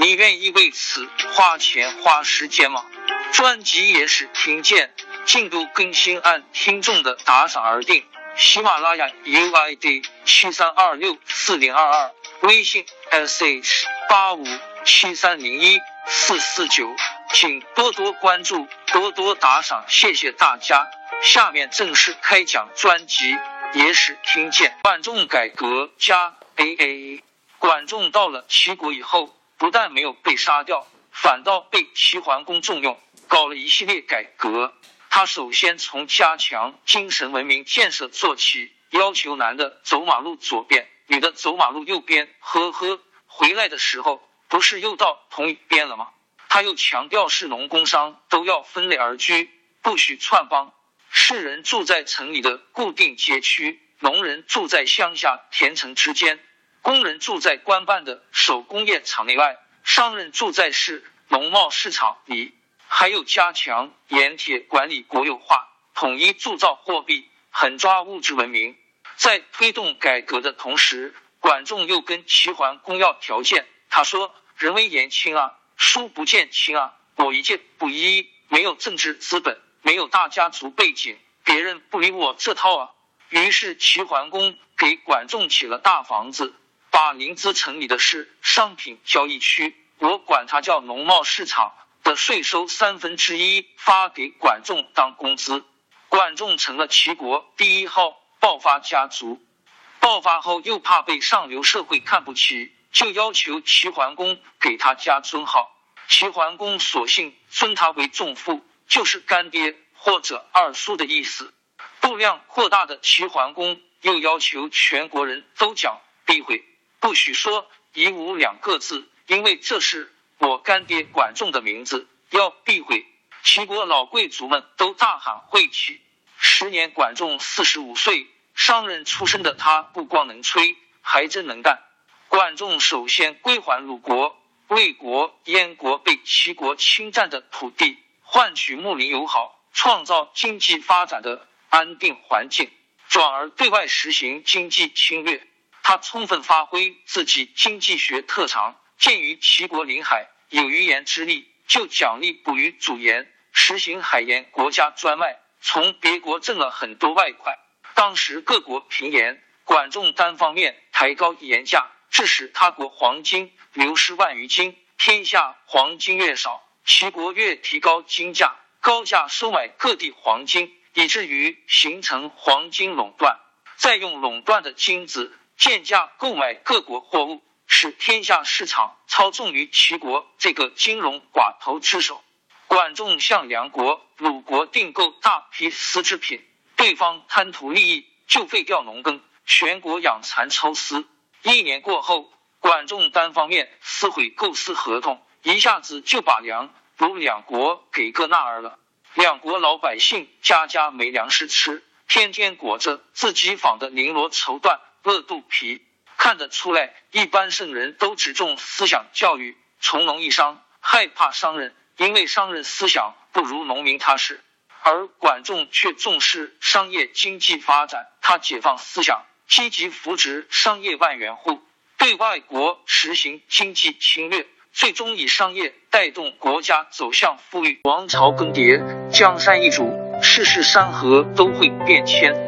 你愿意为此花钱花时间吗？专辑也是听见。进度更新按听众的打赏而定。喜马拉雅 UID 七三二六四零二二，微信 sh 八五七三零一四四九，请多多关注，多多打赏，谢谢大家。下面正式开讲专辑《野史听见》。管仲改革加 AA，管仲到了齐国以后，不但没有被杀掉，反倒被齐桓公重用，搞了一系列改革。他首先从加强精神文明建设做起，要求男的走马路左边，女的走马路右边。呵呵，回来的时候不是又到同一边了吗？他又强调是农工商都要分类而居，不许串帮。士人住在城里的固定街区，农人住在乡下田城之间，工人住在官办的手工业厂内外，商人住在市农贸市场里。还有加强盐铁管理国有化，统一铸造货币，狠抓物质文明。在推动改革的同时，管仲又跟齐桓公要条件。他说：“人微言轻啊，书不见轻啊，我一介布衣，没有政治资本，没有大家族背景，别人不理我这套啊。”于是齐桓公给管仲起了大房子，把临淄城里的是商品交易区，我管它叫农贸市场。的税收三分之一发给管仲当工资，管仲成了齐国第一号爆发家族。爆发后又怕被上流社会看不起，就要求齐桓公给他加尊号。齐桓公索性尊他为仲父，就是干爹或者二叔的意思。度量扩大的齐桓公又要求全国人都讲避讳，不许说以武两个字，因为这是。我干爹管仲的名字要避讳，齐国老贵族们都大喊晦气。时年管仲四十五岁，商人出身的他不光能吹，还真能干。管仲首先归还鲁国、魏国、燕国被齐国侵占的土地，换取睦邻友好，创造经济发展的安定环境，转而对外实行经济侵略。他充分发挥自己经济学特长。鉴于齐国临海有鱼盐之力，就奖励捕鱼主盐，实行海盐国家专卖，从别国挣了很多外快。当时各国平盐，管仲单方面抬高盐价，致使他国黄金流失万余斤。天下黄金越少，齐国越提高金价，高价收买各地黄金，以至于形成黄金垄断，再用垄断的金子贱价购买各国货物。使天下市场操纵于齐国这个金融寡头之手。管仲向梁国、鲁国订购大批丝织品，对方贪图利益，就废掉农耕，全国养蚕抽丝。一年过后，管仲单方面撕毁购丝合同，一下子就把梁、鲁两国给个那儿了。两国老百姓家家没粮食吃，天天裹着自己纺的绫罗绸缎，饿肚皮。看得出来，一般圣人都只重思想教育，从农易商，害怕商人，因为商人思想不如农民踏实。而管仲却重视商业经济发展，他解放思想，积极扶植商业万元户，对外国实行经济侵略，最终以商业带动国家走向富裕。王朝更迭，江山易主，世事山河都会变迁。